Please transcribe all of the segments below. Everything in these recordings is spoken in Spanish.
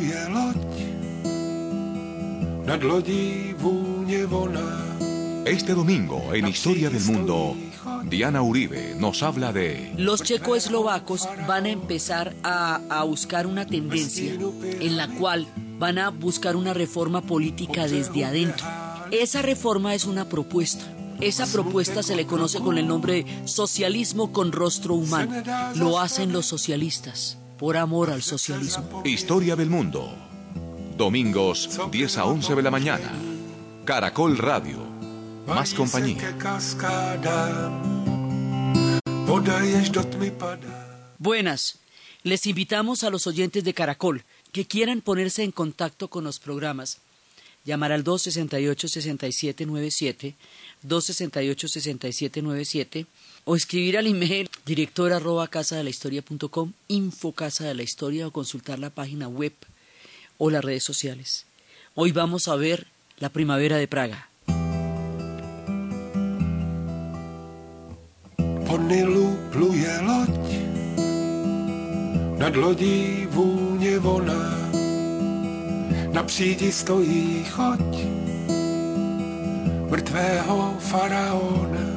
Je loď, nad lodí vůně volná. Este domingo, en Historia del Mundo, Diana Uribe nos habla de Los checoslovacos van a empezar a, a buscar una tendencia en la cual van a buscar una reforma política desde adentro. Esa reforma es una propuesta. Esa propuesta se le conoce con el nombre de socialismo con rostro humano. Lo hacen los socialistas por amor al socialismo. Historia del Mundo. Domingos 10 a 11 de la mañana. Caracol Radio. Más compañía. Buenas, les invitamos a los oyentes de Caracol que quieran ponerse en contacto con los programas. Llamar al 268-6797, 268-6797 o escribir al email director arroba casa de la historia.com, info casa de la historia o consultar la página web o las redes sociales. Hoy vamos a ver la primavera de Praga. Faraona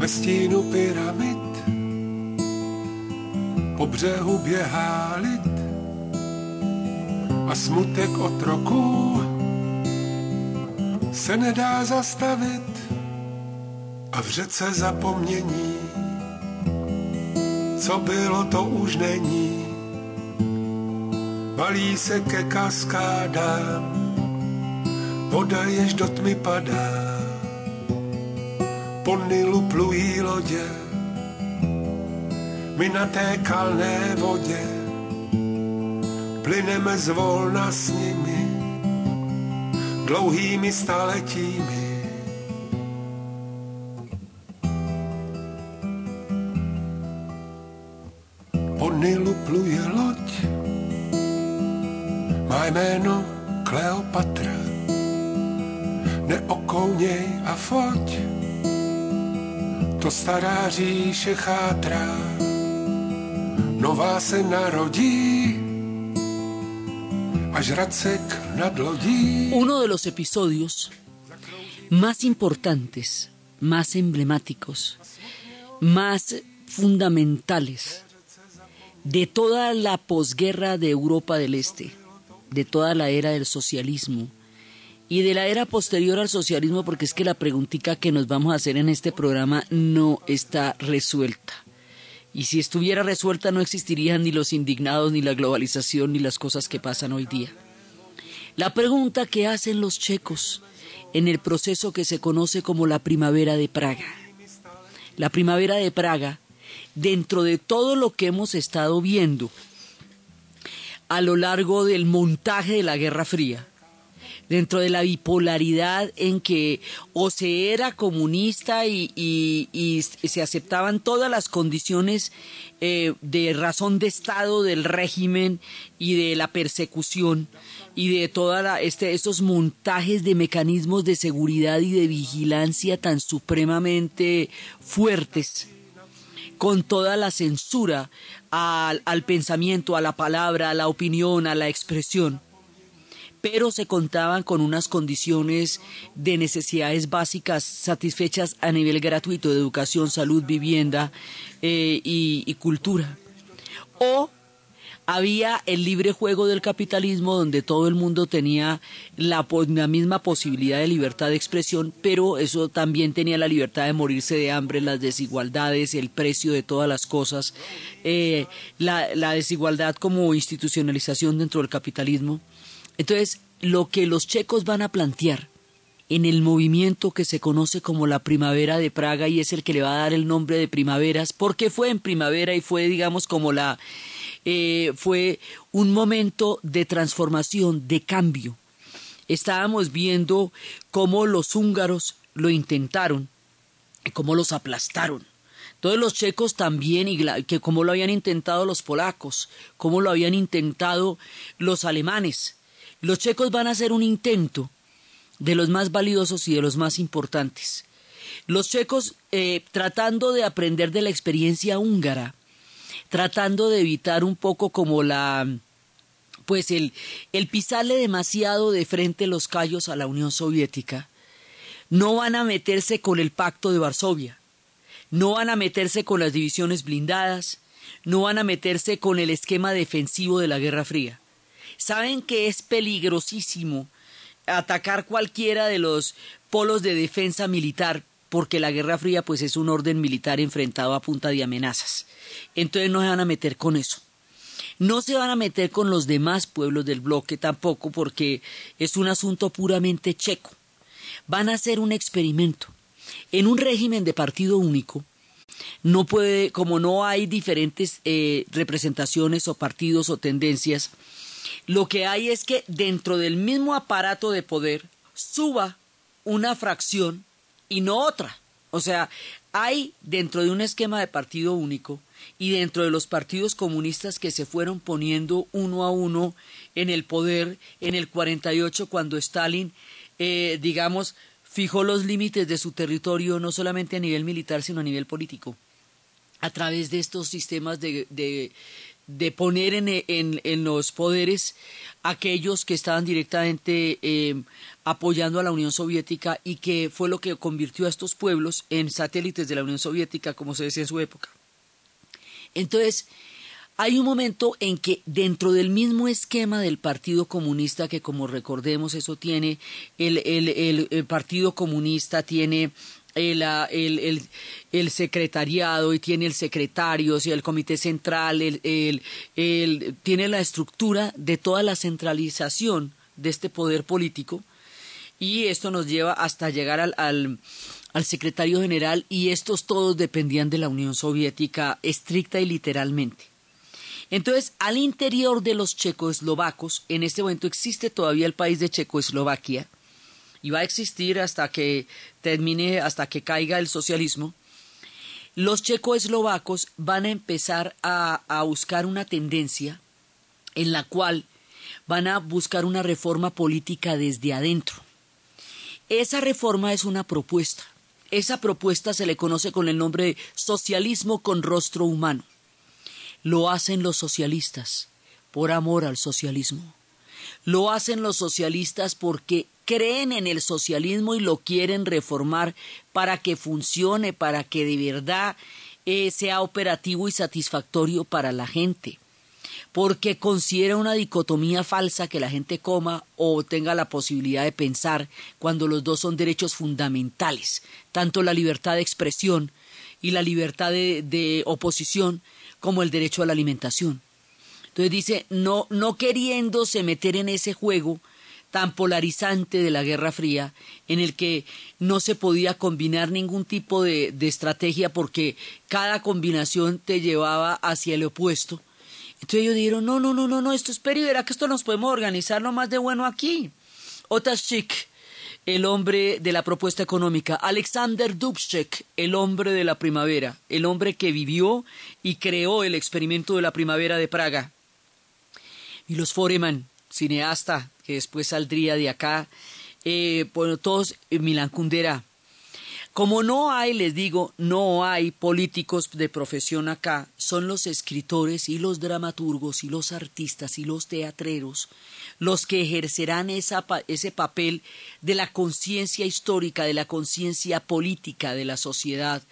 ve stínu pyramid. Po břehu běhá lid a smutek otroků se nedá zastavit a v řece zapomnění, co bylo, to už není. Valí se ke kaskádám, voda jež do tmy padá. Po Nilu plují lodě, my na té kalné vodě plyneme zvolna s nimi, dlouhými staletími. Po Nilu pluje loď, má jméno Kleopatra. Neokouněj a foť, Nová se nad. Uno de los episodios más importantes, más emblemáticos, más fundamentales de toda la posguerra de Europa del Este, de toda la era del socialismo y de la era posterior al socialismo, porque es que la preguntita que nos vamos a hacer en este programa no está resuelta. Y si estuviera resuelta no existirían ni los indignados, ni la globalización, ni las cosas que pasan hoy día. La pregunta que hacen los checos en el proceso que se conoce como la primavera de Praga. La primavera de Praga, dentro de todo lo que hemos estado viendo a lo largo del montaje de la Guerra Fría, dentro de la bipolaridad en que o se era comunista y, se aceptaban todas las condiciones eh, de razón de Estado del régimen y de la persecución y de toda la, este, estos montajes de mecanismos de seguridad y de vigilancia tan supremamente fuertes con toda la censura al pensamiento, a la palabra, a la opinión, a la expresión pero se contaban con unas condiciones de necesidades básicas satisfechas a nivel gratuito de educación, salud, vivienda eh, y, cultura. O había el libre juego del capitalismo donde todo el mundo tenía la, misma posibilidad de libertad de expresión, pero eso también tenía la libertad de morirse de hambre, las desigualdades, el precio de todas las cosas, eh, la desigualdad como institucionalización dentro del capitalismo. Entonces, lo que los checos van a plantear en el movimiento que se conoce como la primavera de Praga y es el que le va a dar el nombre de primaveras, porque fue en primavera y fue, digamos, como la eh, fue un momento de transformación, de cambio. Estábamos viendo cómo los húngaros lo intentaron, cómo los aplastaron. Todos los checos también, y que cómo lo habían intentado los polacos, cómo lo habían intentado los alemanes. Los checos van a hacer un intento de los más valiosos y de los más importantes. Los checos, eh, tratando de aprender de la experiencia húngara, tratando de evitar un poco como la pues el, el pisarle demasiado de frente los callos a la Unión Soviética, no van a meterse con el pacto de Varsovia, no van a meterse con las divisiones blindadas, no van a meterse con el esquema defensivo de la Guerra Fría. Saben que es peligrosísimo atacar cualquiera de los polos de defensa militar porque la Guerra Fría pues es un orden militar enfrentado a punta de amenazas. Entonces no se van a meter con eso. No se van a meter con los demás pueblos del bloque tampoco porque es un asunto puramente checo. Van a hacer un experimento. En un régimen de partido único, no puede, como no hay diferentes eh, representaciones o partidos o tendencias, lo que hay es que dentro del mismo aparato de poder suba una fracción y no otra. O sea, hay dentro de un esquema de partido único y dentro de los partidos comunistas que se fueron poniendo uno a uno en el poder en el 48 cuando Stalin, eh, digamos, fijó los límites de su territorio no solamente a nivel militar sino a nivel político a través de estos sistemas de, de, poner en, en, en, los poderes aquellos que estaban directamente eh, apoyando a la Unión Soviética y que fue lo que convirtió a estos pueblos en satélites de la Unión Soviética, como se decía en su época. Entonces, hay un momento en que dentro del mismo esquema del Partido Comunista, que como recordemos eso tiene, el, el, el Partido Comunista tiene el, el, secretariado y tiene el secretario, o el comité central, el, tiene la estructura de toda la centralización de este poder político y esto nos lleva hasta llegar al, al, al secretario general y estos todos dependían de la Unión Soviética estricta y literalmente. Entonces, al interior de los checoslovacos, en este momento existe todavía el país de Checoslovaquia, y va a existir hasta que termine, hasta que caiga el socialismo, los checoslovacos van a empezar a, a buscar una tendencia en la cual van a buscar una reforma política desde adentro. Esa reforma es una propuesta. Esa propuesta se le conoce con el nombre de socialismo con rostro humano. Lo hacen los socialistas por amor al socialismo. Lo hacen los socialistas porque creen en el socialismo y lo quieren reformar para que funcione, para que de verdad eh, sea operativo y satisfactorio para la gente. Porque considera una dicotomía falsa que la gente coma o tenga la posibilidad de pensar cuando los dos son derechos fundamentales, tanto la libertad de expresión y la libertad de, de oposición como el derecho a la alimentación. Entonces dice, no, no queriéndose meter en ese juego, tan polarizante de la Guerra Fría, en el que no se podía combinar ningún tipo de, estrategia porque cada combinación te llevaba hacia el opuesto. Entonces ellos dijeron, no, no, no, no, no, esto es y que esto nos podemos organizar lo más de bueno aquí. Otashchik, el hombre de la propuesta económica, Alexander Dubček, el hombre de la primavera, el hombre que vivió y creó el experimento de la primavera de Praga. Y los Foreman, cineasta que después saldría de acá, eh, bueno, todos en Milán Kundera. Como no hay, les digo, no hay políticos de profesión acá, son los escritores y los dramaturgos y los artistas y los teatreros los que ejercerán ese papel de la conciencia histórica, de la conciencia política de la sociedad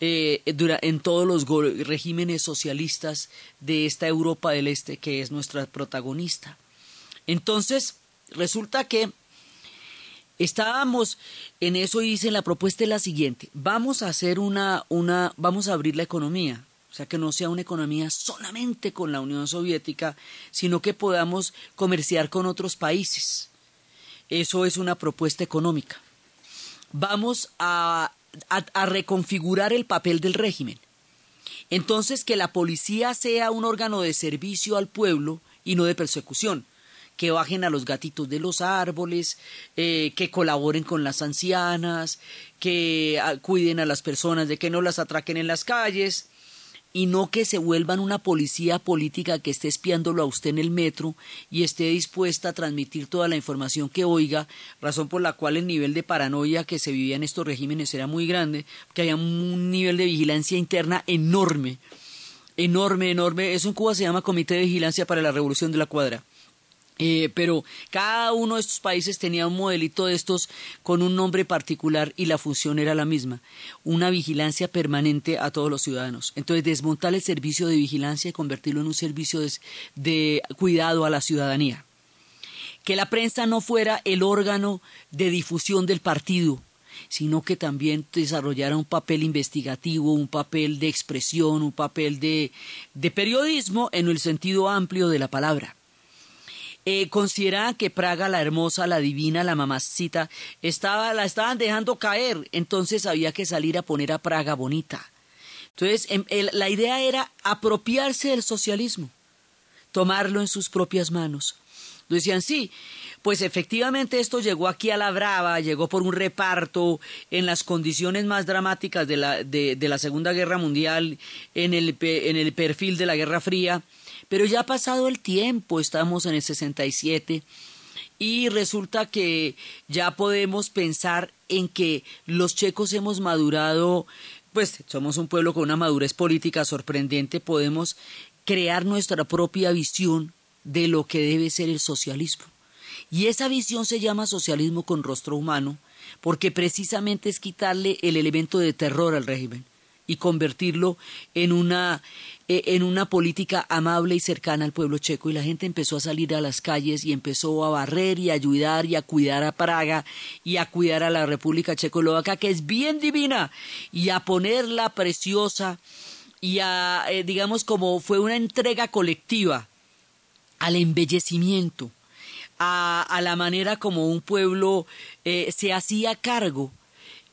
eh, en todos los regímenes socialistas de esta Europa del Este que es nuestra protagonista. Entonces, resulta que estábamos en eso y dicen la propuesta es la siguiente, vamos a hacer una, una, vamos a abrir la economía, o sea, que no sea una economía solamente con la Unión Soviética, sino que podamos comerciar con otros países. Eso es una propuesta económica. Vamos a, a reconfigurar el papel del régimen. Entonces, que la policía sea un órgano de servicio al pueblo y no de persecución que bajen a los gatitos de los árboles, eh, que colaboren con las ancianas, que cuiden a las personas de que no las atraquen en las calles y no que se vuelvan una policía política que esté espiándolo a usted en el metro y esté dispuesta a transmitir toda la información que oiga, razón por la cual el nivel de paranoia que se vivía en estos regímenes era muy grande, que había un nivel de vigilancia interna enorme, enorme, enorme. Eso en Cuba se llama Comité de Vigilancia para la Revolución de la Cuadra Eh, pero cada uno de estos países tenía un modelito de estos con un nombre particular y la función era la misma, una vigilancia permanente a todos los ciudadanos. Entonces, desmontar el servicio de vigilancia y convertirlo en un servicio de cuidado a la ciudadanía. Que la prensa no fuera el órgano de difusión del partido, sino que también desarrollara un papel investigativo, un papel de expresión, un papel de, periodismo en el sentido amplio de la palabra. Eh, que Praga, la hermosa, la divina, la mamacita, estaba, la estaban dejando caer, entonces había que salir a poner a Praga bonita. Entonces, em, la idea era apropiarse del socialismo, tomarlo en sus propias manos. Decían, sí, pues efectivamente esto llegó aquí a la brava, llegó por un reparto en las condiciones más dramáticas de la, de, la Segunda Guerra Mundial, en el, en el perfil de la Guerra Fría, pero ya ha pasado el tiempo, estamos en el 67 y resulta que ya podemos pensar en que los checos hemos madurado, pues somos un pueblo con una madurez política sorprendente, podemos crear nuestra propia visión de lo que debe ser el socialismo. Y esa visión se llama socialismo con rostro humano, porque precisamente es quitarle el elemento de terror al régimen y convertirlo en una, en una política amable y cercana al pueblo checo. Y la gente empezó a salir a las calles y empezó a barrer y a ayudar y a cuidar a Praga y a cuidar a la República Checoslovaca, que es bien divina, y a ponerla preciosa y a, eh, digamos, como fue una entrega colectiva al embellecimiento, a, la manera como un pueblo eh, se hacía cargo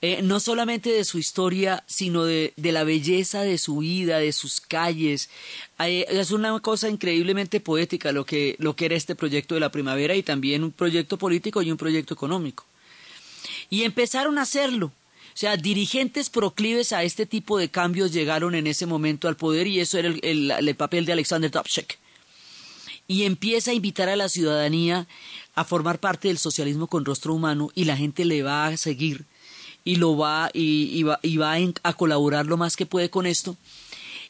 eh, no solamente de su historia, sino de, la belleza de su vida, de sus calles. es una cosa increíblemente poética lo que, lo que era este proyecto de la primavera y también un proyecto político y un proyecto económico. Y empezaron a hacerlo. O sea, dirigentes proclives a este tipo de cambios llegaron en ese momento al poder y eso era el, el papel de Alexander Dubček y empieza a invitar a la ciudadanía a formar parte del socialismo con rostro humano y la gente le va a seguir y lo va y, va, a colaborar lo más que puede con esto.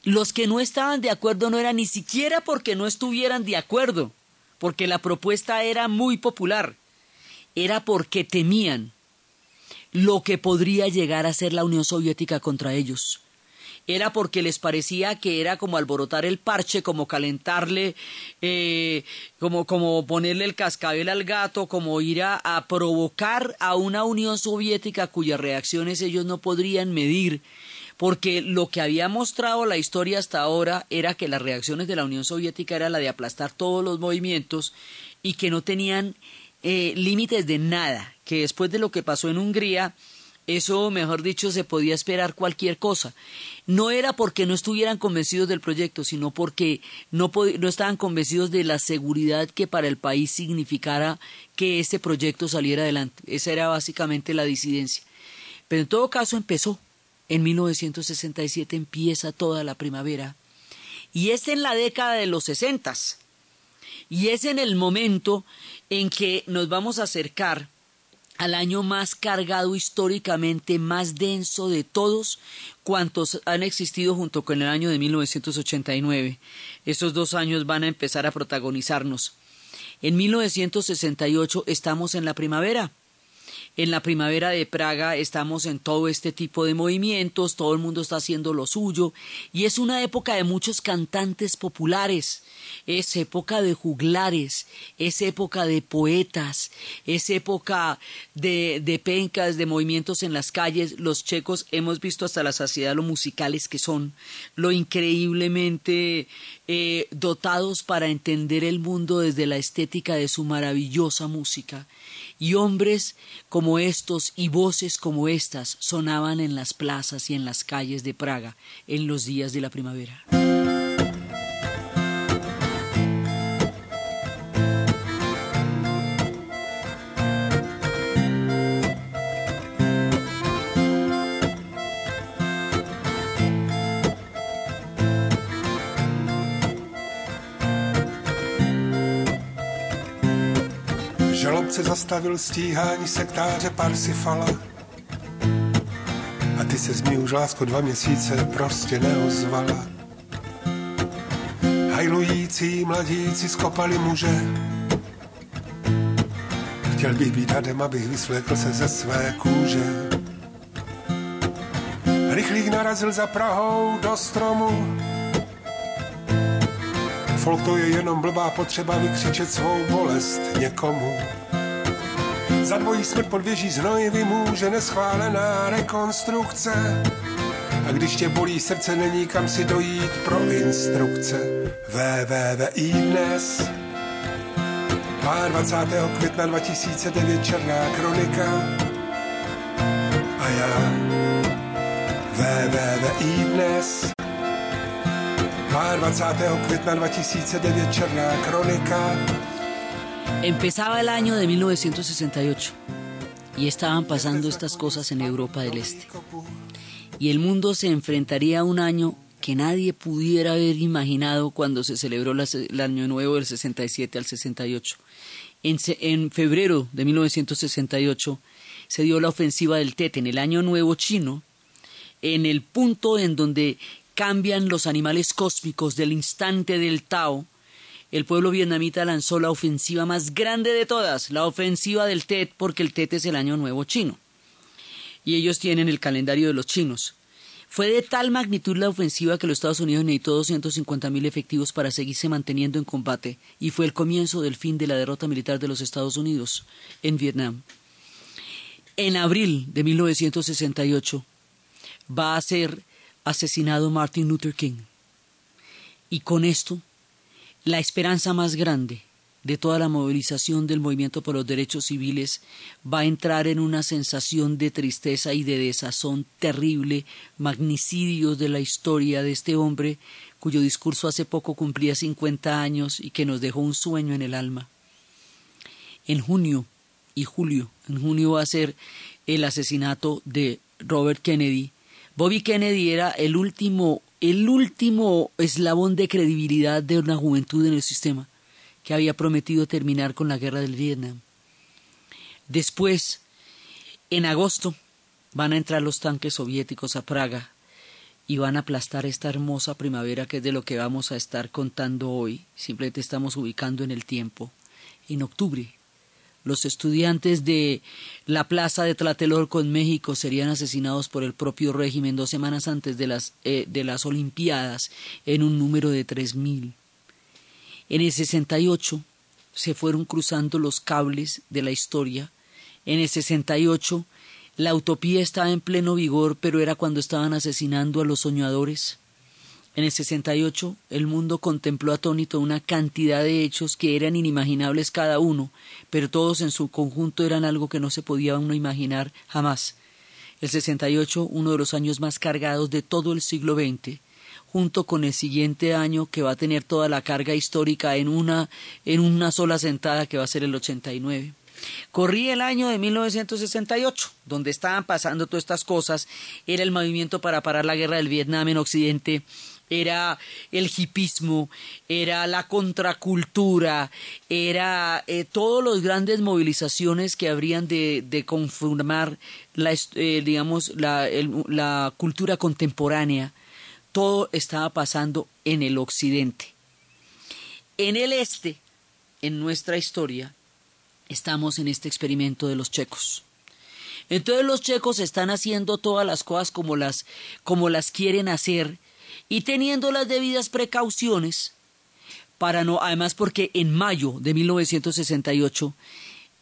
Los que no estaban de acuerdo no era ni siquiera porque no estuvieran de acuerdo, porque la propuesta era muy popular, era porque temían lo que podría llegar a ser la Unión Soviética contra ellos era porque les parecía que era como alborotar el parche, como calentarle, eh, como, como ponerle el cascabel al gato, como ir a, provocar a una Unión Soviética cuyas reacciones ellos no podrían medir. Porque lo que había mostrado la historia hasta ahora era que las reacciones de la Unión Soviética era la de aplastar todos los movimientos y que no tenían eh, límites de nada, que después de lo que pasó en Hungría, eso, mejor dicho, se podía esperar cualquier cosa. No era porque no estuvieran convencidos del proyecto, sino porque no, no estaban convencidos de la seguridad que para el país significara que ese proyecto saliera adelante. Esa era básicamente la disidencia. Pero en todo caso empezó. En 1967 empieza toda la primavera. Y es en la década de los sesentas. Y es en el momento en que nos vamos a acercar al año más cargado históricamente, más denso de todos cuantos han existido junto con el año de 1989. Esos dos años van a empezar a protagonizarnos. En 1968 estamos en la primavera en la primavera de Praga estamos en todo este tipo de movimientos, todo el mundo está haciendo lo suyo y es una época de muchos cantantes populares, es época de juglares, es época de poetas, es época de, de pencas, de movimientos en las calles. Los checos hemos visto hasta la saciedad lo musicales que son, lo increíblemente eh, dotados para entender el mundo desde la estética de su maravillosa música y hombres como estos y voces como estas sonaban en las plazas y en las calles de Praga en los días de la primavera. Se zastavil stíhání sektáře Parsifala. A ty se mi už lásko dva měsíce prostě neozvala. Hajlující mladíci skopali muže Chtěl bych být hadem, abych vysvlékl se ze své kůže. Rychlík narazil za Prahou do stromu. Folk to je jenom blbá potřeba vykřičet svou bolest někomu. Za dvojí smrt pod věží znoj vymůže neschválená rekonstrukce. A když tě bolí srdce, není kam si dojít pro instrukce. VVVI dnes 22. května 2009 Černá kronika a já VVVI dnes 22. května 2009 Černá kronika Empezaba el año de 1968 y estaban pasando estas cosas en Europa del Este. Y el mundo se enfrentaría a un año que nadie pudiera haber imaginado cuando se celebró el Año Nuevo del 67 al 68. En, en, febrero de 1968 se dio la ofensiva del Tet en el Año Nuevo chino, en el punto en donde cambian los animales cósmicos del instante del Tao. El pueblo vietnamita lanzó la ofensiva más grande de todas, la ofensiva del Tet, porque el Tet es el Año Nuevo chino. Y ellos tienen el calendario de los chinos. Fue de tal magnitud la ofensiva que los Estados Unidos necesitó 250.000 efectivos para seguirse manteniendo en combate y fue el comienzo del fin de la derrota militar de los Estados Unidos en Vietnam. En abril de 1968 va a ser asesinado Martin Luther King. Y con esto, la esperanza más grande de toda la movilización del movimiento por los derechos civiles va a entrar en una sensación de tristeza y de desazón terrible, magnicidios de la historia de este hombre cuyo discurso hace poco cumplía 50 años y que nos dejó un sueño en el alma. En junio y julio, en junio va a ser el asesinato de Robert Kennedy. Bobby Kennedy era el último, el último eslabón de credibilidad de una juventud en el sistema que había prometido terminar con la guerra del Vietnam. Después, en agosto, van a entrar los tanques soviéticos a Praga y van a aplastar esta hermosa primavera que es de lo que vamos a estar contando hoy. Simplemente estamos ubicando en el tiempo. En octubre, los estudiantes de la plaza de Tlatelolco en México serían asesinados por el propio régimen dos semanas antes de las, eh, de las Olimpiadas en un número de tres mil. En el 68 se fueron cruzando los cables de la historia. En el 68 la utopía estaba en pleno vigor, pero era cuando estaban asesinando a los soñadores. En el 68 el mundo contempló atónito una cantidad de hechos que eran inimaginables cada uno, pero todos en su conjunto eran algo que no se podía uno imaginar jamás. El 68, uno de los años más cargados de todo el siglo XX, junto con el siguiente año que va a tener toda la carga histórica en una, en una sola sentada que va a ser el 89. Corrí el año de 1968, donde estaban pasando todas estas cosas, era el movimiento para parar la guerra del Vietnam en Occidente, era el hipismo, era la contracultura, era eh, todas las grandes movilizaciones que habrían de, conformar la, eh, digamos, la, la cultura contemporánea todo estaba pasando en el occidente. En el este, en nuestra historia, estamos en este experimento de los checos. Entonces los checos están haciendo todas las cosas como las, como las quieren hacer y teniendo las debidas precauciones para no, además porque en mayo de 1968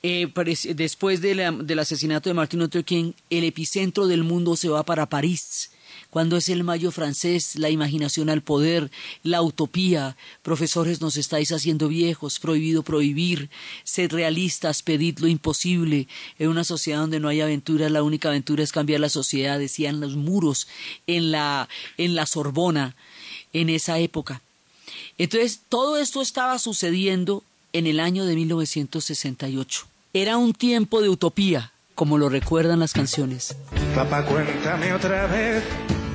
eh, después del asesinato de Martin Luther King, el epicentro del mundo se va para París cuando es el mayo francés, la imaginación al poder, la utopía. Profesores, nos estáis haciendo viejos, prohibido prohibir, sed realistas, pedid lo imposible. En una sociedad donde no hay aventura, la única aventura es cambiar la sociedad, decían los muros en la, en la Sorbona en esa época. Entonces, todo esto estaba sucediendo en el año de 1968. Era un tiempo de utopía, como lo recuerdan las canciones. Papá, cuéntame otra vez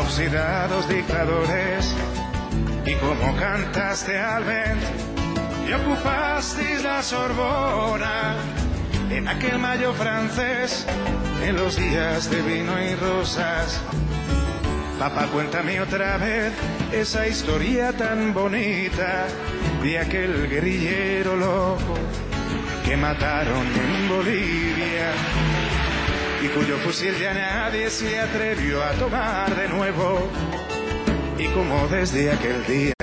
oxidados dictadores. Y como cantaste al vento y ocupasteis la Sorbona en aquel mayo francés, en los días de vino y rosas. Papá, cuéntame otra vez esa historia tan bonita de aquel guerrillero loco que mataron en Bolivia y cuyo fusil ya nadie se atrevió a tomar de nuevo. Y como desde aquel día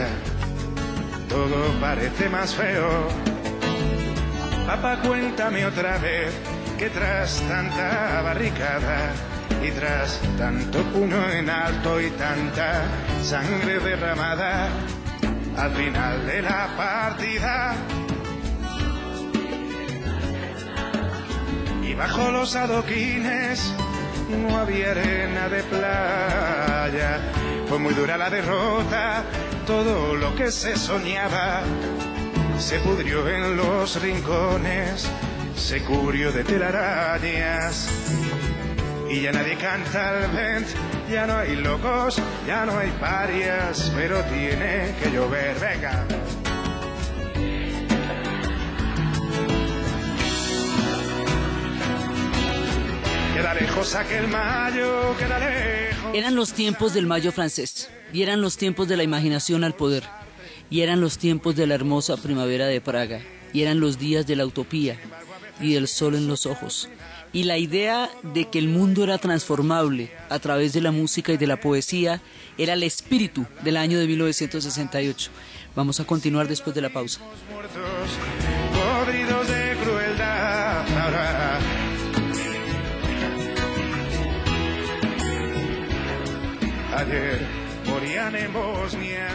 todo parece más feo, papá cuéntame otra vez que tras tanta barricada y tras tanto puño en alto y tanta sangre derramada, al final de la partida y bajo los adoquines no había arena de playa. Fue muy dura la derrota, todo lo que se soñaba se pudrió en los rincones, se cubrió de telarañas. Y ya nadie canta al vent, ya no hay locos, ya no hay parias, pero tiene que llover, venga. Queda lejos aquel mayo, queda lejos. Eran los tiempos del mayo francés, y eran los tiempos de la imaginación al poder, y eran los tiempos de la hermosa primavera de Praga, y eran los días de la utopía y del sol en los ojos, y la idea de que el mundo era transformable a través de la música y de la poesía era el espíritu del año de 1968. Vamos a continuar después de la pausa. Ayer morían en Bosnia,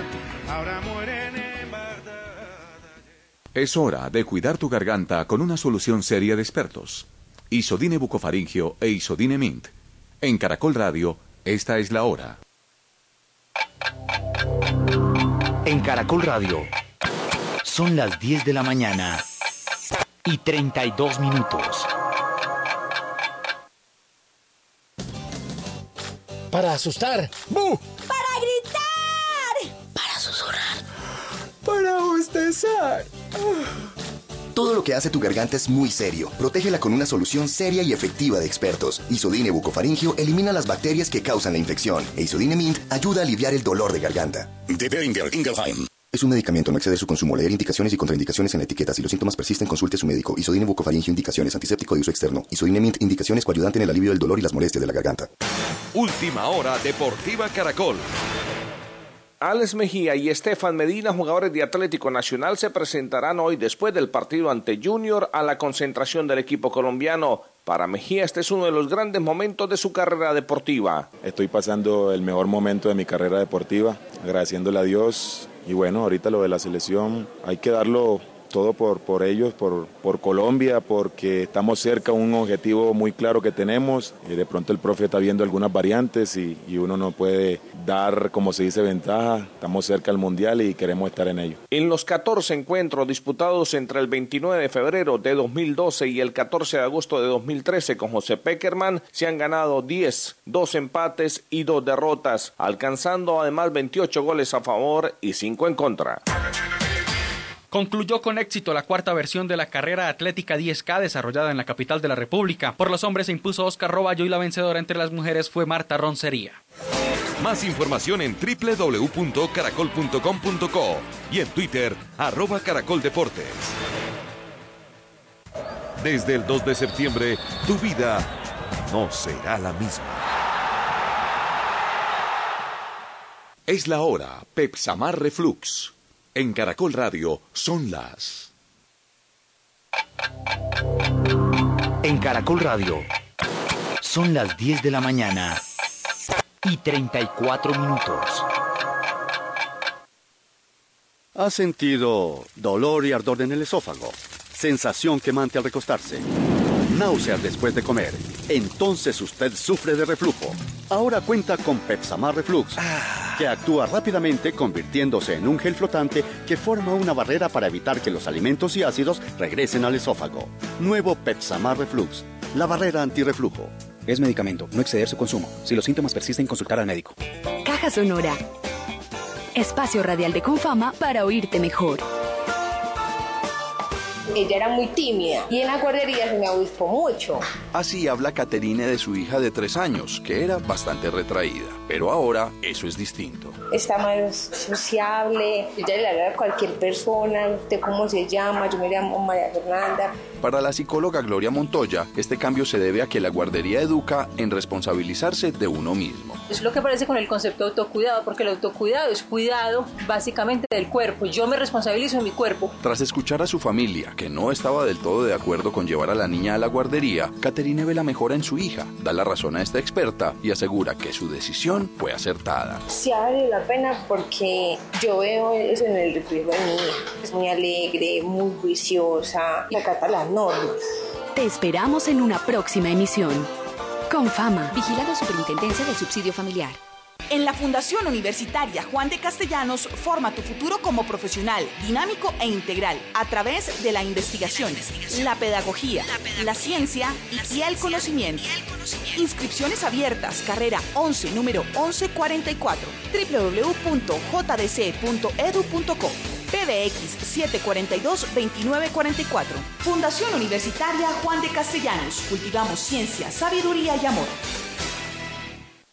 ahora mueren en Bagdad. Es hora de cuidar tu garganta con una solución seria de expertos. Isodine bucofaringio e Isodine Mint. En Caracol Radio, esta es la hora. En Caracol Radio. Son las 10 de la mañana y 32 minutos. Para asustar. ¡Bu! ¡Para gritar! Para susurrar. Para bostezar. Todo lo que hace tu garganta es muy serio. Protégela con una solución seria y efectiva de expertos. Isodine bucofaringio elimina las bacterias que causan la infección. E Isodine Mint ayuda a aliviar el dolor de garganta. De Beringer Ingelheim. Es un medicamento, no excede su consumo. Leer indicaciones y contraindicaciones en la etiqueta. Si los síntomas persisten, consulte a su médico. Isodine bucofaringio indicaciones. Antiséptico de uso externo. Isodine Mint indicaciones coayudante en el alivio del dolor y las molestias de la garganta. Última hora Deportiva Caracol. Alex Mejía y Estefan Medina, jugadores de Atlético Nacional, se presentarán hoy después del partido ante Junior a la concentración del equipo colombiano. Para Mejía este es uno de los grandes momentos de su carrera deportiva. Estoy pasando el mejor momento de mi carrera deportiva, agradeciéndole a Dios. Y bueno, ahorita lo de la selección, hay que darlo todo por, por ellos, por, por Colombia, porque estamos cerca a un objetivo muy claro que tenemos. Y de pronto el profe está viendo algunas variantes y, y uno no puede dar, como se dice, ventaja. Estamos cerca al Mundial y queremos estar en ello. En los 14 encuentros disputados entre el 29 de febrero de 2012 y el 14 de agosto de 2013 con José Peckerman, se han ganado 10, dos empates y dos derrotas, alcanzando además 28 goles a favor y 5 en contra. Concluyó con éxito la cuarta versión de la carrera atlética 10K desarrollada en la capital de la República. Por los hombres se impuso Oscar Roballo y la vencedora entre las mujeres fue Marta Roncería. Más información en www.caracol.com.co y en Twitter, arroba Caracol Deportes. Desde el 2 de septiembre, tu vida no será la misma. Es la hora, Pepsamar Reflux. En Caracol Radio son las... En Caracol Radio. Son las 10 de la mañana y 34 minutos. ¿Ha sentido dolor y ardor en el esófago? Sensación quemante al recostarse. Náuseas después de comer. Entonces usted sufre de reflujo. Ahora cuenta con Pepsamar Reflux. Que actúa rápidamente convirtiéndose en un gel flotante que forma una barrera para evitar que los alimentos y ácidos regresen al esófago. Nuevo Pepsamar Reflux, la barrera antirreflujo. Es medicamento, no exceder su consumo. Si los síntomas persisten, consultar al médico. Caja Sonora. Espacio radial de Confama para oírte mejor. Ella era muy tímida y en la guardería se me avispó mucho. Así habla Caterine de su hija de tres años, que era bastante retraída. Pero ahora eso es distinto. Está más sociable, ella le habla a cualquier persona, usted cómo se llama, yo me llamo María Fernanda. Para la psicóloga Gloria Montoya, este cambio se debe a que la guardería educa en responsabilizarse de uno mismo. Es lo que parece con el concepto de autocuidado, porque el autocuidado es cuidado básicamente del cuerpo. Yo me responsabilizo de mi cuerpo. Tras escuchar a su familia, que no estaba del todo de acuerdo con llevar a la niña a la guardería, Caterine ve la mejora en su hija, da la razón a esta experta y asegura que su decisión fue acertada. Sí, vale la pena porque yo veo eso en el reflejo de mi hija. Es muy alegre, muy juiciosa, la acata las normas. Te esperamos en una próxima emisión. Con fama. Vigilado Superintendencia del Subsidio Familiar. En la Fundación Universitaria Juan de Castellanos forma tu futuro como profesional, dinámico e integral a través de la investigación, la pedagogía, la ciencia y el conocimiento. Inscripciones abiertas, carrera 11, número 1144, www.jdc.edu.co. PBX 742-2944. Fundación Universitaria Juan de Castellanos. Cultivamos ciencia, sabiduría y amor.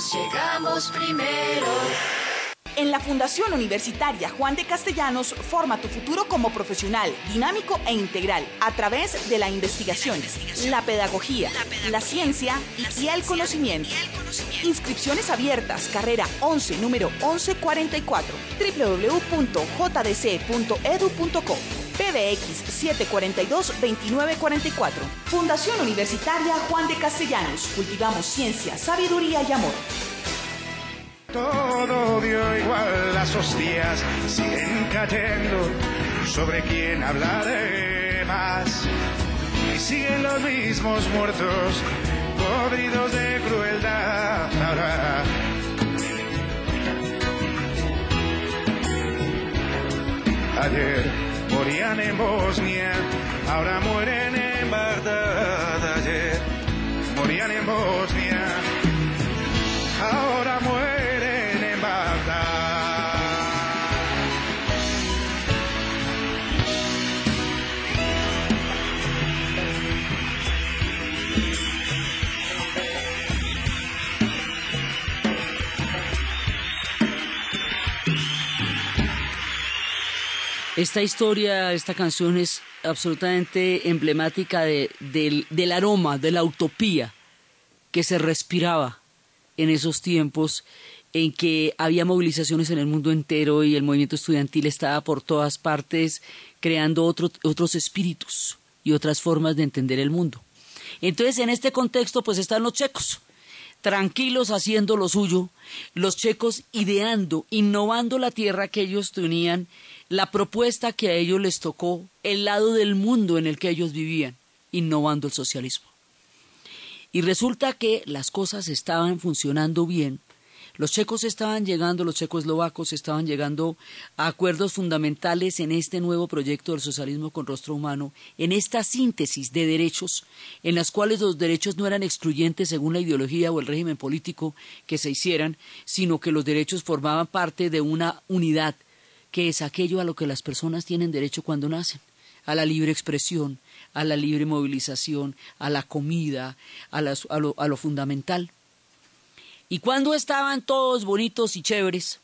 llegamos primero. En la Fundación Universitaria Juan de Castellanos forma tu futuro como profesional, dinámico e integral a través de la investigación, la pedagogía, la ciencia y el conocimiento. Inscripciones abiertas, carrera 11, número 1144, www.jdc.edu.co. PBX 742-2944. Fundación Universitaria Juan de Castellanos. Cultivamos ciencia, sabiduría y amor. Todo dio igual, las hostias siguen cayendo. ¿Sobre quién hablaré más? Y siguen los mismos muertos, podridos de crueldad. Ahora, Ayer morían en Bosnia, ahora mueren en Esta historia, esta canción es absolutamente emblemática de- del, del aroma, de la utopía que se respiraba en esos tiempos en que había movilizaciones en el mundo entero y el movimiento estudiantil estaba por todas partes creando otro- otros espíritus y otras formas de entender el mundo. Entonces, en este contexto, pues están los checos, tranquilos haciendo lo suyo, los checos ideando, innovando la tierra que ellos tenían, la propuesta que a ellos les tocó, el lado del mundo en el que ellos vivían, innovando el socialismo. Y resulta que las cosas estaban funcionando bien. Los checos estaban llegando, los checoslovacos estaban llegando a acuerdos fundamentales en este nuevo proyecto del socialismo con rostro humano, en esta síntesis de derechos, en las cuales los derechos no eran excluyentes según la ideología o el régimen político que se hicieran, sino que los derechos formaban parte de una unidad, que es aquello a lo que las personas tienen derecho cuando nacen, a la libre expresión, a la libre movilización, a la comida, a, lo, a lo fundamental. Y cuando estaban todos bonitos y chéveres,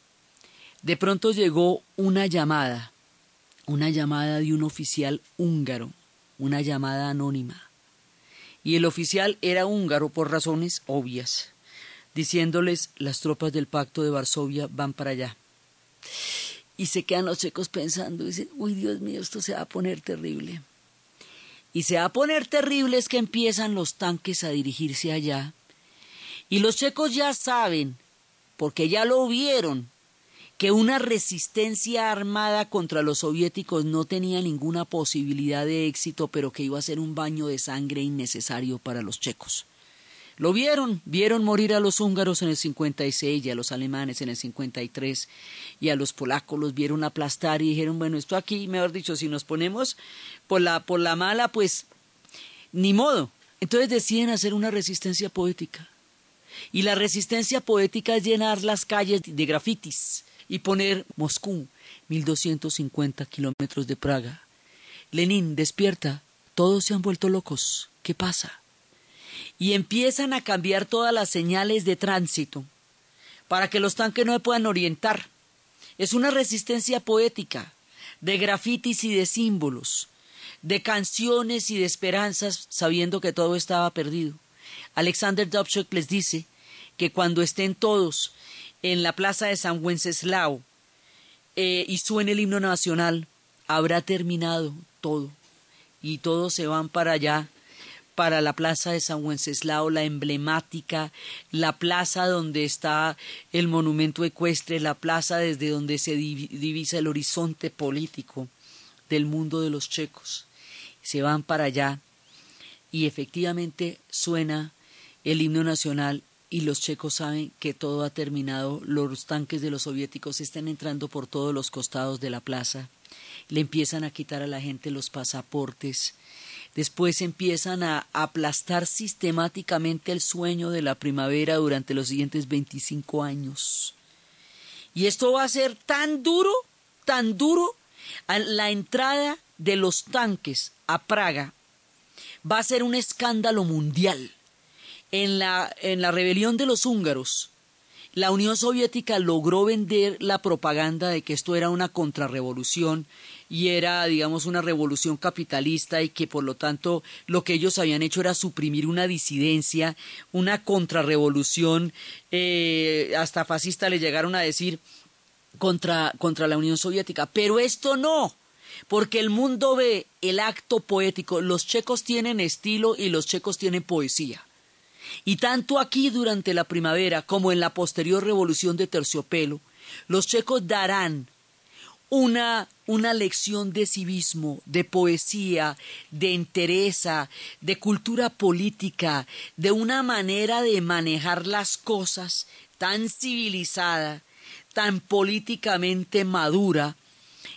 de pronto llegó una llamada, una llamada de un oficial húngaro, una llamada anónima. Y el oficial era húngaro por razones obvias, diciéndoles las tropas del pacto de Varsovia van para allá. Y se quedan los checos pensando, dicen, uy Dios mío, esto se va a poner terrible. Y se va a poner terrible es que empiezan los tanques a dirigirse allá. Y los checos ya saben, porque ya lo vieron, que una resistencia armada contra los soviéticos no tenía ninguna posibilidad de éxito, pero que iba a ser un baño de sangre innecesario para los checos. Lo vieron, vieron morir a los húngaros en el 56 y a los alemanes en el 53 y a los polacos los vieron aplastar y dijeron, bueno, esto aquí, mejor dicho, si nos ponemos por la, por la mala, pues ni modo. Entonces deciden hacer una resistencia poética. Y la resistencia poética es llenar las calles de grafitis y poner Moscú, 1250 kilómetros de Praga. Lenin, despierta, todos se han vuelto locos. ¿Qué pasa? Y empiezan a cambiar todas las señales de tránsito para que los tanques no se puedan orientar. Es una resistencia poética, de grafitis y de símbolos, de canciones y de esperanzas, sabiendo que todo estaba perdido. Alexander Dubček les dice que cuando estén todos en la plaza de San Wenceslao eh, y suene el himno nacional, habrá terminado todo y todos se van para allá, para la plaza de San Wenceslao, la emblemática, la plaza donde está el monumento ecuestre, la plaza desde donde se divisa el horizonte político del mundo de los checos. Se van para allá y efectivamente suena el himno nacional y los checos saben que todo ha terminado, los tanques de los soviéticos están entrando por todos los costados de la plaza, le empiezan a quitar a la gente los pasaportes, después empiezan a aplastar sistemáticamente el sueño de la primavera durante los siguientes 25 años. Y esto va a ser tan duro, tan duro, la entrada de los tanques a Praga va a ser un escándalo mundial en la, en la rebelión de los húngaros, la Unión Soviética logró vender la propaganda de que esto era una contrarrevolución y era, digamos, una revolución capitalista y que por lo tanto lo que ellos habían hecho era suprimir una disidencia, una contrarrevolución, eh, hasta fascista le llegaron a decir contra, contra la Unión Soviética. Pero esto no, porque el mundo ve el acto poético. Los checos tienen estilo y los checos tienen poesía. Y tanto aquí durante la primavera como en la posterior revolución de terciopelo, los checos darán una, una lección de civismo, de poesía, de entereza, de cultura política, de una manera de manejar las cosas tan civilizada, tan políticamente madura,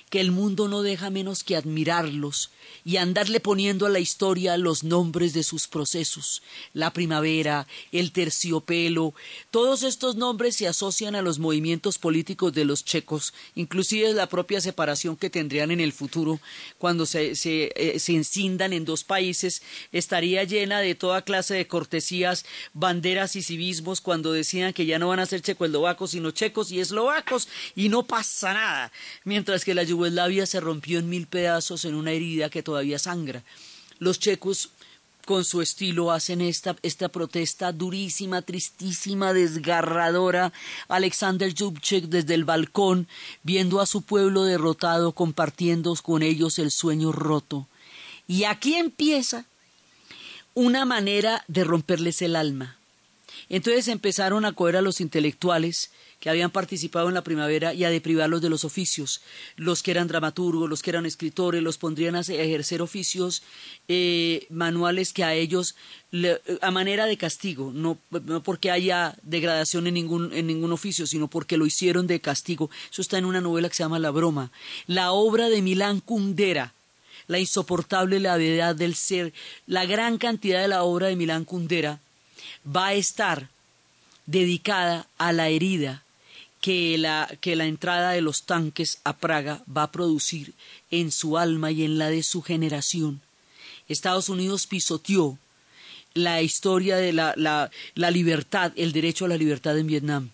que el mundo no deja menos que admirarlos y andarle poniendo a la historia los nombres de sus procesos. La primavera, el terciopelo, todos estos nombres se asocian a los movimientos políticos de los checos, inclusive la propia separación que tendrían en el futuro cuando se, se, eh, se encindan en dos países, estaría llena de toda clase de cortesías, banderas y civismos cuando decían que ya no van a ser checoslovacos sino checos y eslovacos y no pasa nada, mientras que la Yugoslavia se rompió en mil pedazos en una herida que todavía sangra. Los checos con su estilo hacen esta, esta protesta durísima, tristísima, desgarradora. Alexander Dubček desde el balcón, viendo a su pueblo derrotado, compartiendo con ellos el sueño roto. Y aquí empieza una manera de romperles el alma. Entonces empezaron a coger a los intelectuales que habían participado en la primavera y a deprivarlos de los oficios. Los que eran dramaturgos, los que eran escritores, los pondrían a ejercer oficios eh, manuales que a ellos, a manera de castigo, no, porque haya degradación en ningún, en ningún oficio, sino porque lo hicieron de castigo. Eso está en una novela que se llama La Broma. La obra de Milán Kundera la insoportable levedad del ser, la gran cantidad de la obra de Milán Kundera va a estar dedicada a la herida que la, que la entrada de los tanques a Praga va a producir en su alma y en la de su generación. Estados Unidos pisoteó la historia de la, la, la libertad, el derecho a la libertad en Vietnam.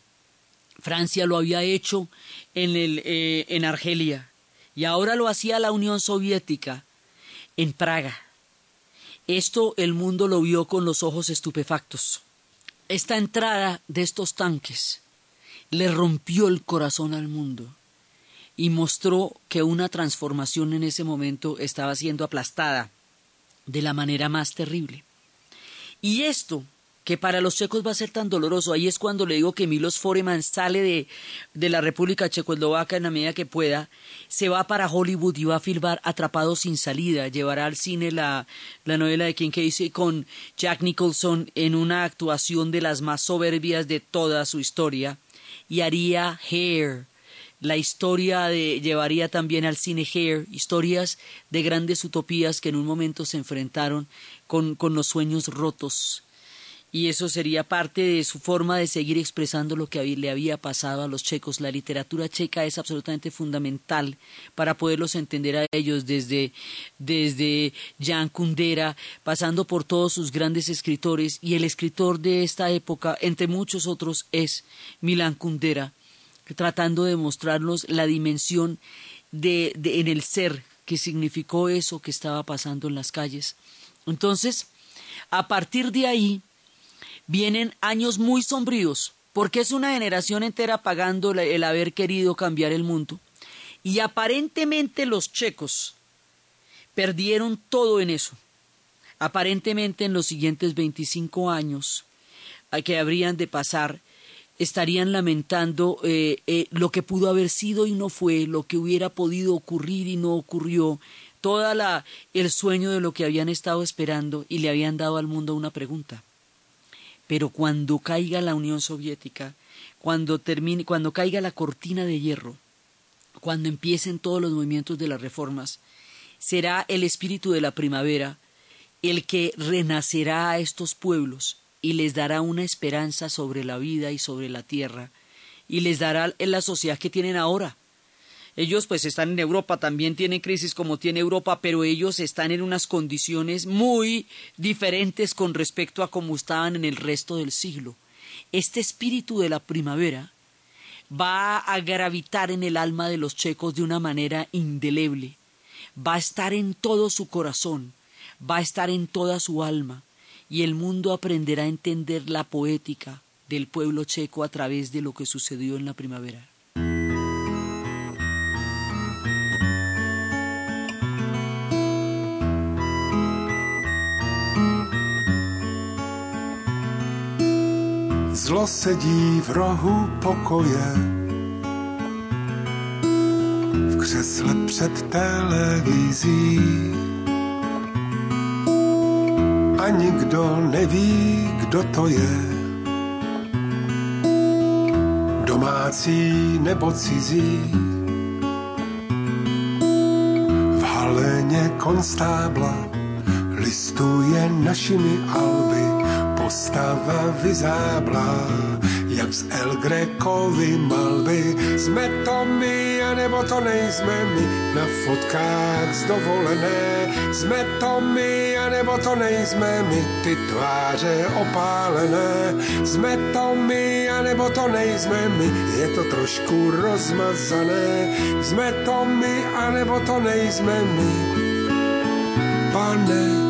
Francia lo había hecho en, el, eh, en Argelia y ahora lo hacía la Unión Soviética en Praga. Esto el mundo lo vio con los ojos estupefactos. Esta entrada de estos tanques le rompió el corazón al mundo. y mostró que una transformación en ese momento estaba siendo aplastada de la manera más terrible. Y esto que para los checos va a ser tan doloroso. Ahí es cuando le digo que Milos Foreman sale de, de la República Checoslovaca en la medida que pueda, se va para Hollywood y va a filmar Atrapado sin salida, llevará al cine la, la novela de King Casey con Jack Nicholson en una actuación de las más soberbias de toda su historia y haría Hair. La historia de llevaría también al cine Hair, historias de grandes utopías que en un momento se enfrentaron con, con los sueños rotos y eso sería parte de su forma de seguir expresando lo que le había pasado a los checos. La literatura checa es absolutamente fundamental para poderlos entender a ellos desde, desde Jan Kundera, pasando por todos sus grandes escritores y el escritor de esta época, entre muchos otros, es Milan Kundera, tratando de mostrarnos la dimensión de, de, en el ser que significó eso que estaba pasando en las calles. Entonces, a partir de ahí, vienen años muy sombríos, porque es una generación entera pagando el haber querido cambiar el mundo. Y aparentemente los checos perdieron todo en eso. Aparentemente en los siguientes 25 años que habrían de pasar, estarían lamentando eh, eh, lo que pudo haber sido y no fue, lo que hubiera podido ocurrir y no ocurrió, toda la el sueño de lo que habían estado esperando y le habían dado al mundo una pregunta. Pero cuando caiga la Unión Soviética, cuando termine, cuando caiga la cortina de hierro, cuando empiecen todos los movimientos de las reformas, será el espíritu de la primavera el que renacerá a estos pueblos y les dará una esperanza sobre la vida y sobre la tierra, y les dará la sociedad que tienen ahora, ellos pues están en Europa, también tienen crisis como tiene Europa, pero ellos están en unas condiciones muy diferentes con respecto a cómo estaban en el resto del siglo. Este espíritu de la primavera va a gravitar en el alma de los checos de una manera indeleble, va a estar en todo su corazón, va a estar en toda su alma, y el mundo aprenderá a entender la poética del pueblo checo a través de lo que sucedió en la primavera. Zlo sedí v rohu pokoje, v křesle před televizí. A nikdo neví, kdo to je. Domácí nebo cizí. V haleně konstábla listuje našimi alby postava vyzáblá, jak z El Grekovy malby. Jsme to my, anebo to nejsme my, na fotkách z dovolené. Jsme to my, anebo to nejsme my, ty tváře opálené. Jsme to my, anebo to nejsme my, je to trošku rozmazané. Jsme to my, anebo to nejsme my, pane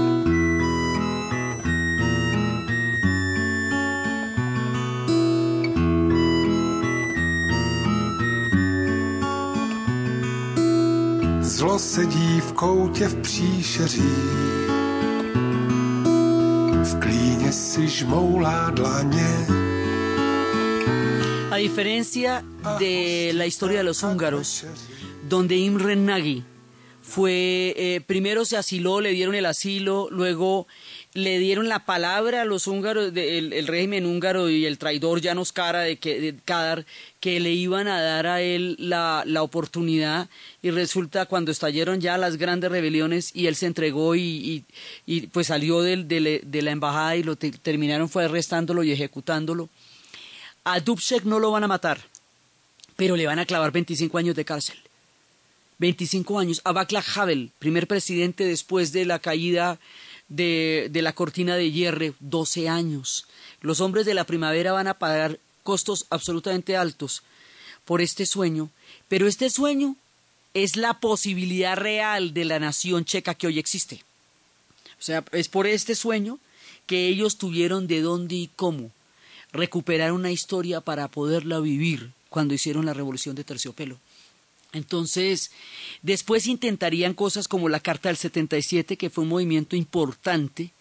A diferencia de la historia de los húngaros, donde Imre Nagy fue, eh, primero se asiló, le dieron el asilo, luego le dieron la palabra a los húngaros, de, el, el, régimen húngaro y el traidor Janos Kara de, que, de Kadar, que le iban a dar a él la, la, oportunidad y resulta cuando estallaron ya las grandes rebeliones y él se entregó y, y, pues salió de, la embajada y lo te, terminaron fue arrestándolo y ejecutándolo. A Dubček no lo van a matar, pero le van a clavar 25 años de cárcel. 25 años. A Václav Havel, primer presidente después de la caída de, de, la cortina de hierro, 12 años. Los hombres de la primavera van a pagar costos absolutamente altos por este sueño, pero este sueño es la posibilidad real de la nación checa que hoy existe. O sea, es por este sueño que ellos tuvieron de dónde y cómo recuperar una historia para poderla vivir cuando hicieron la revolución de terciopelo. Entonces, después intentarían cosas como la Carta del 77, que fue un movimiento importante,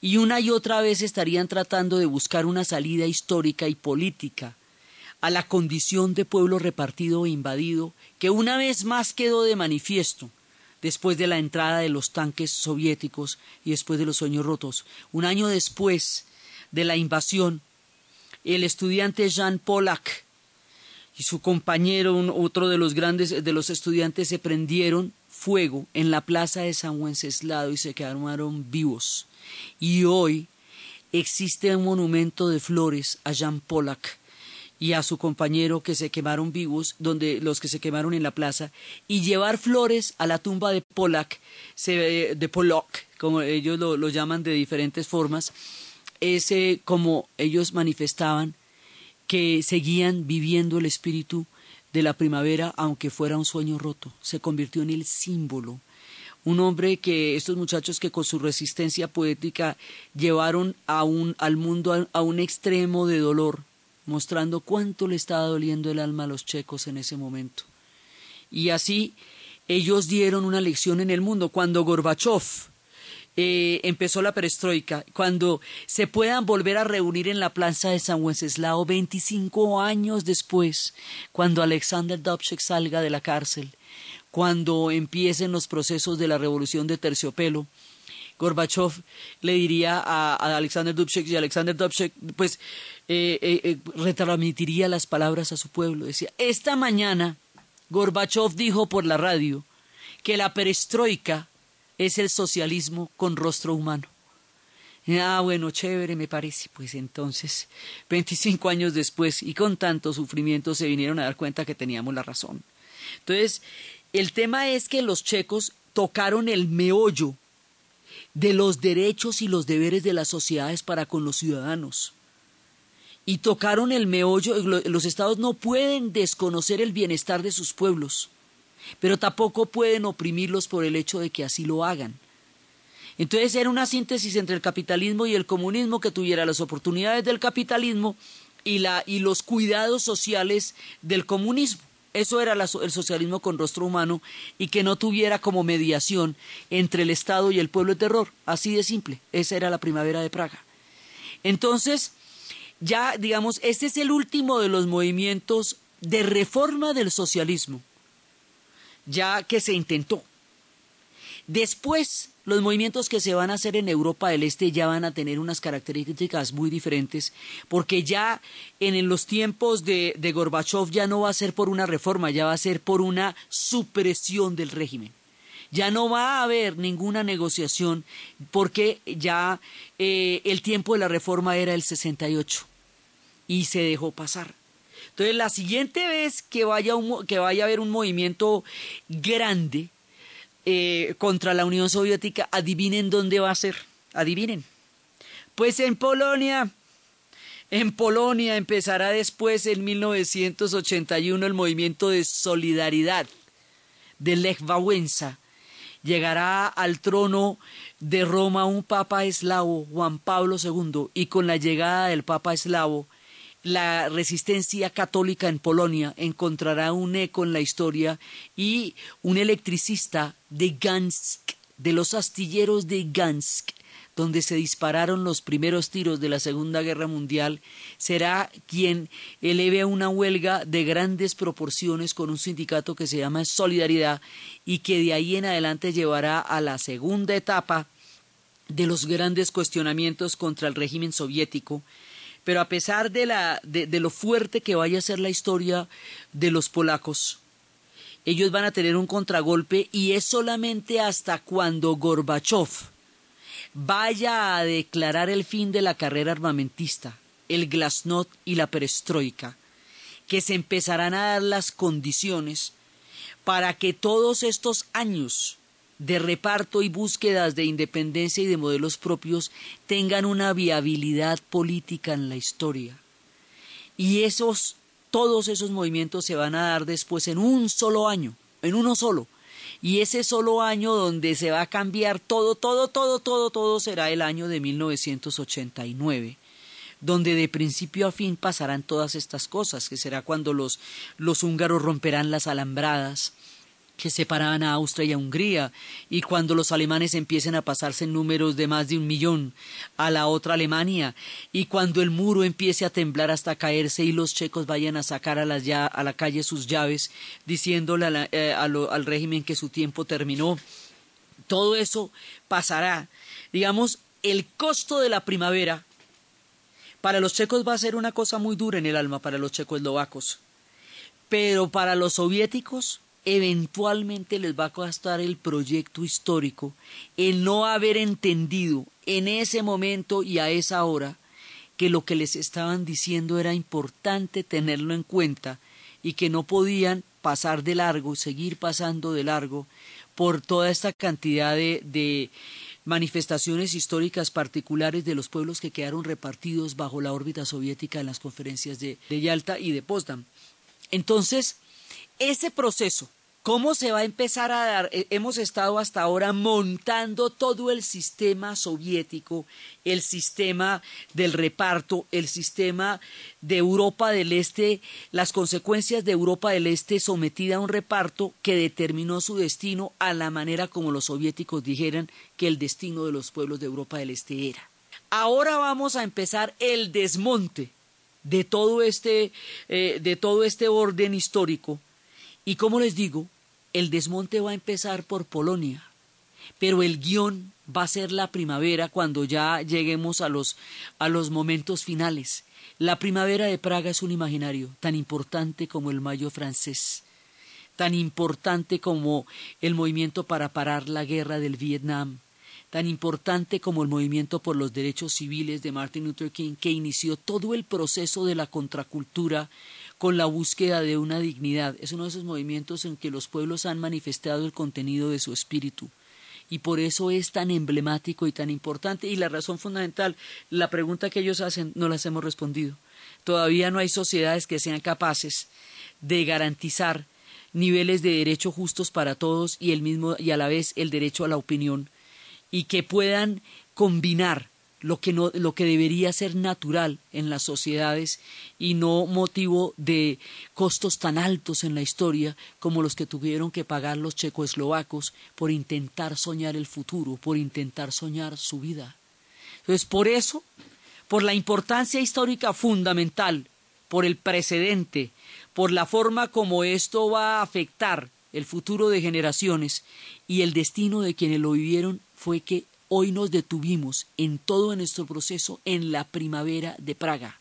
y una y otra vez estarían tratando de buscar una salida histórica y política a la condición de pueblo repartido e invadido, que una vez más quedó de manifiesto después de la entrada de los tanques soviéticos y después de los sueños rotos. Un año después de la invasión, el estudiante Jean Pollack y su compañero, otro de los grandes de los estudiantes, se prendieron fuego en la plaza de San Wenceslao y se quedaron vivos. Y hoy existe un monumento de flores a Jean Pollack y a su compañero que se quemaron vivos, donde los que se quemaron en la plaza, y llevar flores a la tumba de Pollack, de Pollock, como ellos lo, llaman de diferentes formas, ese como ellos manifestaban que seguían viviendo el espíritu de la primavera, aunque fuera un sueño roto, se convirtió en el símbolo. Un hombre que estos muchachos que con su resistencia poética llevaron a un, al mundo a un extremo de dolor, mostrando cuánto le estaba doliendo el alma a los checos en ese momento. Y así ellos dieron una lección en el mundo. Cuando Gorbachev eh, empezó la perestroika, cuando se puedan volver a reunir en la plaza de San Wenceslao 25 años después, cuando Alexander Dubček salga de la cárcel, cuando empiecen los procesos de la revolución de terciopelo, Gorbachev le diría a, Alexander Dubček y Alexander Dubček pues eh, eh, retransmitiría las palabras a su pueblo. Decía, esta mañana Gorbachev dijo por la radio que la perestroika es el socialismo con rostro humano. Ah, bueno, chévere, me parece. Pues entonces, 25 años después y con tanto sufrimiento se vinieron a dar cuenta que teníamos la razón. Entonces, el tema es que los checos tocaron el meollo de los derechos y los deberes de las sociedades para con los ciudadanos. Y tocaron el meollo, los estados no pueden desconocer el bienestar de sus pueblos, pero tampoco pueden oprimirlos por el hecho de que así lo hagan. Entonces era una síntesis entre el capitalismo y el comunismo que tuviera las oportunidades del capitalismo y, la, y los cuidados sociales del comunismo. Eso era el socialismo con rostro humano y que no tuviera como mediación entre el Estado y el pueblo de terror. Así de simple. Esa era la primavera de Praga. Entonces, ya digamos, este es el último de los movimientos de reforma del socialismo, ya que se intentó. Después, los movimientos que se van a hacer en Europa del Este ya van a tener unas características muy diferentes, porque ya en los tiempos de, de Gorbachev ya no va a ser por una reforma, ya va a ser por una supresión del régimen. Ya no va a haber ninguna negociación porque ya eh, el tiempo de la reforma era el 68 y se dejó pasar. Entonces, la siguiente vez que vaya, que vaya a haber un movimiento grande, eh, contra la Unión Soviética, adivinen dónde va a ser, adivinen. Pues en Polonia. En Polonia empezará después, en 1981, el movimiento de solidaridad de Lech Wałęsa. Llegará al trono de Roma un papa eslavo, Juan Pablo II, y con la llegada del papa eslavo la resistencia católica en Polonia encontrará un eco en la historia y un electricista de Gansk, de los astilleros de Gansk, donde se dispararon los primeros tiros de la Segunda Guerra Mundial, será quien eleve una huelga de grandes proporciones con un sindicato que se llama Solidaridad y que de ahí en adelante llevará a la segunda etapa de los grandes cuestionamientos contra el régimen soviético pero a pesar de, la, de, lo fuerte que vaya a ser la historia de los polacos, ellos van a tener un contragolpe y es solamente hasta cuando Gorbachev vaya a declarar el fin de la carrera armamentista, el glasnost y la perestroika, que se empezarán a dar las condiciones para que todos estos años de reparto y búsquedas de independencia y de modelos propios tengan una viabilidad política en la historia. Y esos, todos esos movimientos se van a dar después en un solo año, en uno solo. Y ese solo año donde se va a cambiar todo, todo, todo, todo, todo será el año de 1989 donde de principio a fin pasarán todas estas cosas, que será cuando los, los húngaros romperán las alambradas, que separaban a Austria y a Hungría, y cuando los alemanes empiecen a pasarse en números de más de un millón a la otra Alemania, y cuando el muro empiece a temblar hasta caerse y los checos vayan a sacar a, la, a la calle sus llaves, diciéndole eh, al régimen que su tiempo terminó, todo eso pasará. Digamos, el costo de la primavera para los checos va a ser una cosa muy dura en el alma para los checoslovacos, pero para los soviéticos eventualmente les va a costar el proyecto histórico el no haber entendido en ese momento y a esa hora que lo que les estaban diciendo era importante tenerlo en cuenta y que no podían pasar de largo, seguir pasando de largo por toda esta cantidad de, de manifestaciones históricas particulares de los pueblos que quedaron repartidos bajo la órbita soviética en las conferencias de, de Yalta y de Potsdam. Entonces, ese proceso ¿Cómo se va a empezar a dar? Eh, hemos estado hasta ahora montando todo el sistema soviético, el sistema del reparto, el sistema de Europa del Este, las consecuencias de Europa del Este sometida a un reparto que determinó su destino a la manera como los soviéticos dijeran que el destino de los pueblos de Europa del Este era. Ahora vamos a empezar el desmonte de todo este, eh, de todo este orden histórico. Y como les digo, el desmonte va a empezar por Polonia, pero el guion va a ser la primavera cuando ya lleguemos a los, a los momentos finales. La primavera de Praga es un imaginario tan importante como el mayo francés, tan importante como el movimiento para parar la guerra del Vietnam, tan importante como el movimiento por los derechos civiles de Martin Luther King, que inició todo el proceso de la contracultura con la búsqueda de una dignidad. Es uno de esos movimientos en que los pueblos han manifestado el contenido de su espíritu. Y por eso es tan emblemático y tan importante. Y la razón fundamental, la pregunta que ellos hacen, no las hemos respondido. Todavía no hay sociedades que sean capaces de garantizar niveles de derecho justos para todos y el mismo y a la vez el derecho a la opinión y que puedan combinar lo que, no, lo que debería ser natural en las sociedades y no motivo de costos tan altos en la historia como los que tuvieron que pagar los checoslovacos por intentar soñar el futuro, por intentar soñar su vida. Entonces, por eso, por la importancia histórica fundamental, por el precedente, por la forma como esto va a afectar el futuro de generaciones y el destino de quienes lo vivieron, fue que Hoy nos detuvimos en todo nuestro proceso en la primavera de Praga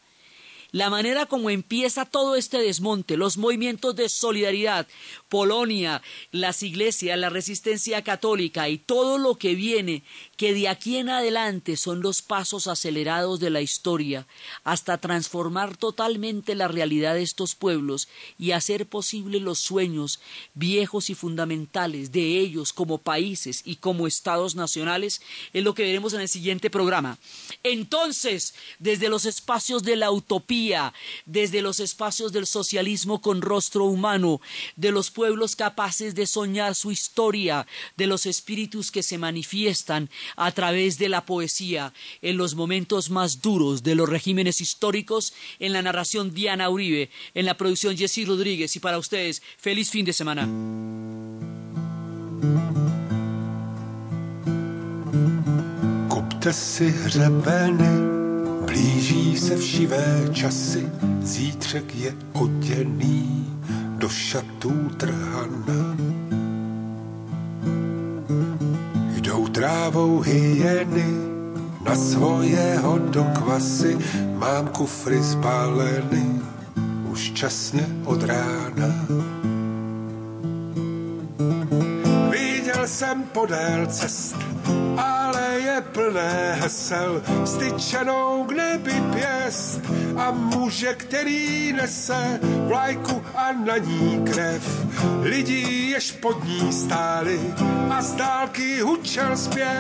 la manera como empieza todo este desmonte, los movimientos de solidaridad, Polonia, las iglesias, la resistencia católica y todo lo que viene, que de aquí en adelante son los pasos acelerados de la historia, hasta transformar totalmente la realidad de estos pueblos y hacer posible los sueños viejos y fundamentales de ellos como países y como estados nacionales, es lo que veremos en el siguiente programa. Entonces, desde los espacios de la utopía, desde los espacios del socialismo con rostro humano, de los pueblos capaces de soñar su historia, de los espíritus que se manifiestan a través de la poesía en los momentos más duros de los regímenes históricos, en la narración Diana Uribe, en la producción Jessy Rodríguez y para ustedes, feliz fin de semana. Blíží se všivé časy, zítřek je oděný do šatů trhana. Jdou trávou hyeny na svojeho do kvasy, mám kufry zbaleny už časně od rána. Jsem podél cest ale je plné hesel, styčenou k nebi pěst a muže, který nese vlajku a na ní krev. Lidí, jež pod ní stáli a z dálky hučel zpěv